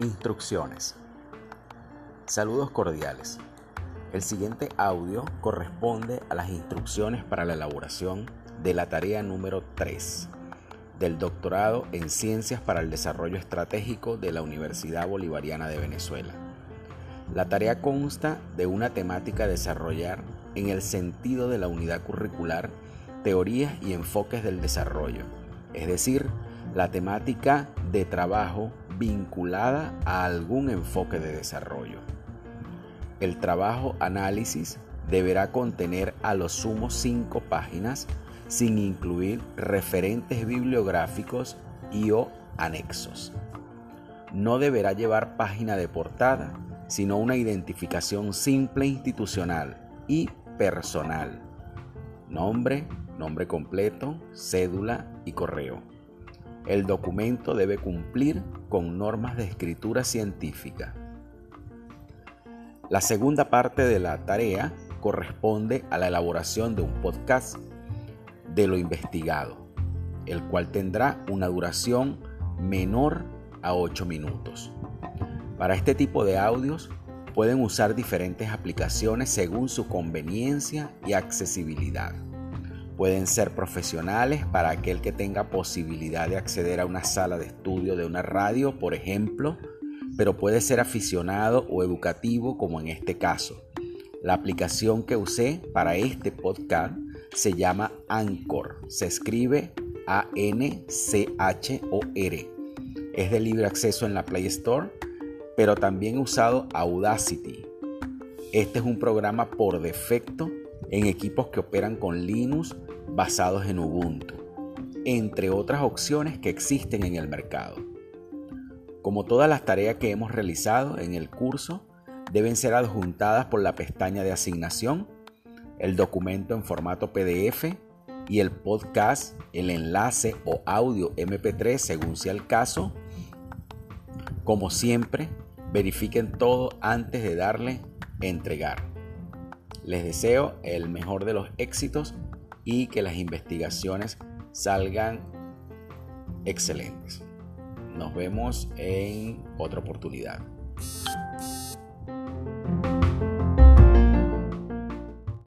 Instrucciones. Saludos cordiales. El siguiente audio corresponde a las instrucciones para la elaboración de la tarea número 3 del doctorado en Ciencias para el Desarrollo Estratégico de la Universidad Bolivariana de Venezuela. La tarea consta de una temática a desarrollar en el sentido de la unidad curricular teorías y enfoques del desarrollo, es decir, la temática de trabajo vinculada a algún enfoque de desarrollo. El trabajo análisis deberá contener a lo sumo cinco páginas sin incluir referentes bibliográficos y o anexos. No deberá llevar página de portada, sino una identificación simple institucional y personal. Nombre, nombre completo, cédula y correo. El documento debe cumplir con normas de escritura científica. La segunda parte de la tarea corresponde a la elaboración de un podcast de lo investigado, el cual tendrá una duración menor a 8 minutos. Para este tipo de audios pueden usar diferentes aplicaciones según su conveniencia y accesibilidad. Pueden ser profesionales para aquel que tenga posibilidad de acceder a una sala de estudio de una radio, por ejemplo, pero puede ser aficionado o educativo como en este caso. La aplicación que usé para este podcast se llama Anchor. Se escribe A-N-C-H-O-R. Es de libre acceso en la Play Store, pero también he usado Audacity. Este es un programa por defecto en equipos que operan con Linux basados en Ubuntu, entre otras opciones que existen en el mercado. Como todas las tareas que hemos realizado en el curso, deben ser adjuntadas por la pestaña de asignación, el documento en formato PDF y el podcast, el enlace o audio MP3 según sea el caso. Como siempre, verifiquen todo antes de darle entregar. Les deseo el mejor de los éxitos y que las investigaciones salgan excelentes. Nos vemos en otra oportunidad.